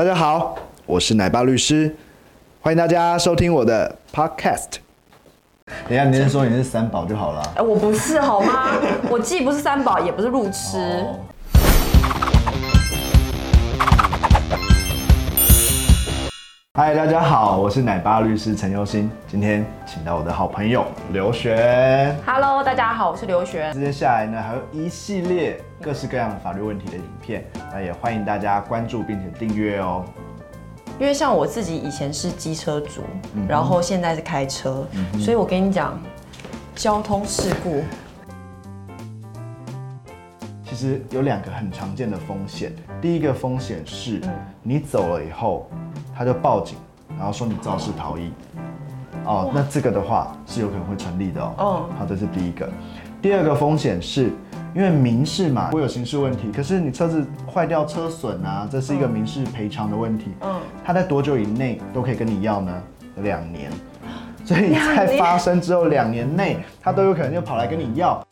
大家好，我是奶爸律师，欢迎大家收听我的 podcast。等一下，你先说你是三宝就好了。哎，我不是好吗？我既不是三宝，也不是路痴。哦嗨，大家好，我是奶爸律师陈佑新，今天请到我的好朋友刘璇。Hello，大家好，我是刘璇。接下来呢，还有一系列各式各样的法律问题的影片，那也欢迎大家关注并且订阅哦。因为像我自己以前是机车族，嗯然后现在是开车，所以我跟你讲，交通事故其实有两个很常见的风险，第一个风险是嗯你走了以后，他就报警，然后说你肇事逃逸。哦，那这个的话是有可能会成立的哦。嗯好，这是第一个。第二个风险是，因为民事嘛，会有刑事问题，可是你车子坏掉、车损啊，这是一个民事赔偿的问题。嗯他在多久以内都可以跟你要呢？两年。所以在发生之后两年内，他都有可能就跑来跟你要。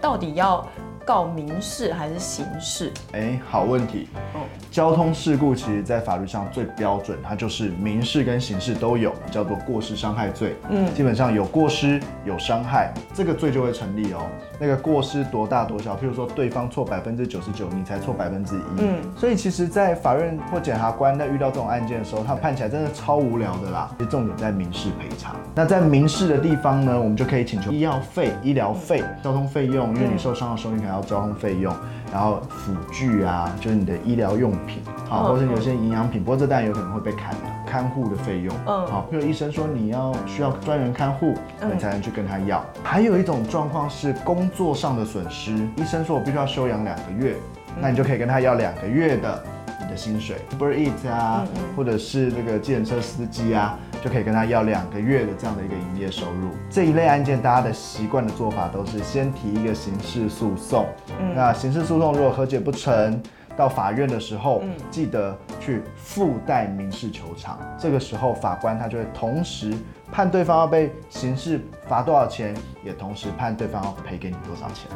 到底要告民事还是刑事？哎，好问题。哦交通事故其实，在法律上最标准，它就是民事跟刑事都有，叫做过失伤害罪。嗯基本上有过失有伤害，这个罪就会成立哦。那个过失多大多小，譬如说对方错百分之九十九，你才错百分之一。嗯所以其实，在法院或检察官在遇到这种案件的时候，他判起来真的超无聊的啦。其实重点在民事赔偿。那在民事的地方呢，我们就可以请求医药费、医疗费、交通费用，因为你受伤的时候，你可能要交通费用，然后辅具啊，就是你的医疗用品啊，嗯或者是有些营养品，不过这当然有可能会被砍了。看护的费用，嗯好，譬如医生说你要需要专人看护，嗯你才能去跟他要。还有一种状况是工作上的损失，医生说我必须要休养两个月，那你就可以跟他要两个月的你的薪水，Uber Eat 啊，或者是这个计程车司机啊，就可以跟他要两个月的这样的一个营业收入。这一类案件，大家的习惯的做法都是先提一个刑事诉讼，那刑事诉讼如果和解不成。到法院的时候，记得去附带民事求偿。这个时候，法官他就会同时判对方要被刑事罚多少钱，也同时判对方要赔给你多少钱。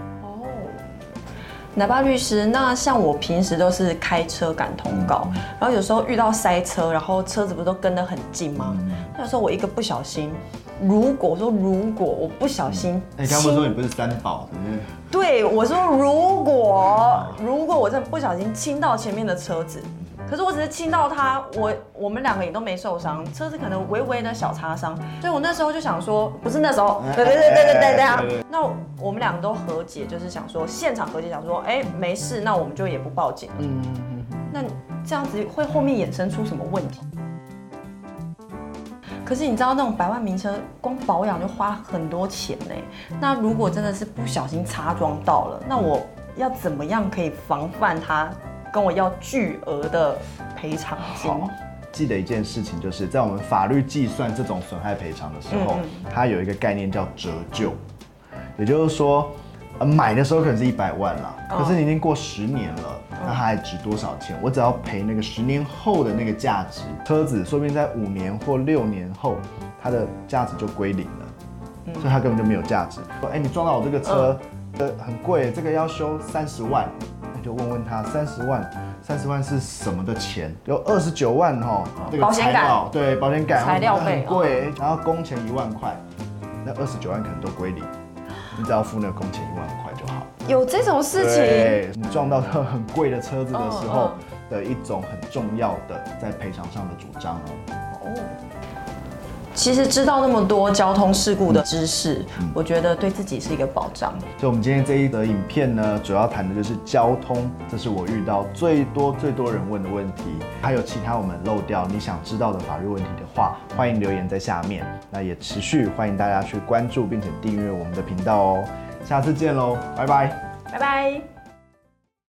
哦，奶爸律师，那像我平时都是开车赶通告，然后有时候遇到塞车，然后车子不都跟得很近吗？那有时候我一个不小心，如果我说如果我不小心哎，你刚刚不是说你不是三宝，是不是？对，我说如果如果我真的不小心亲到前面的车子，可是我只是亲到他，我我们两个也都没受伤，车子可能微微的小擦伤，所以我那时候就想说，不是那时候，对对对对对对对啊那我们两个都和解，就是想说现场和解，想说，哎，没事，那我们就也不报警了。嗯嗯那这样子会后面衍生出什么问题？可是你知道那种百万名车光保养就花很多钱呢。那如果真的是不小心擦撞到了，那我要怎么样可以防范他跟我要巨额的赔偿金？好，记得一件事情，就是在我们法律计算这种损害赔偿的时候，嗯它有一个概念叫折旧，也就是说，呃，买的时候可能是一百万啦，哦可是你已经过十年了，那它还值多少钱？我只要赔那个十年后的那个价值，车子说不定在五年或六年后，它的价值就归零了。嗯所以它根本就没有价值。说，哎、你撞到我这个车，呃，很贵，这个要修三十万，那就问问他，三十万，三十万是什么的钱？有二十九万哈，这个保险杆材料，对，保险杆，材料费很贵，然后工钱一万块，那二十九万可能都归零，你只要付那个工钱一万块就好。有这种事情？你撞到很贵的车子的时候嗯的一种很重要的在赔偿上的主张哦。哦。其实知道那么多交通事故的知识，我觉得对自己是一个保障。所以，我们今天这一则影片呢，主要谈的就是交通，这是我遇到最多最多人问的问题。还有其他我们漏掉你想知道的法律问题的话，欢迎留言在下面。那也持续欢迎大家去关注并且订阅我们的频道哦。下次见喽，拜拜。拜拜。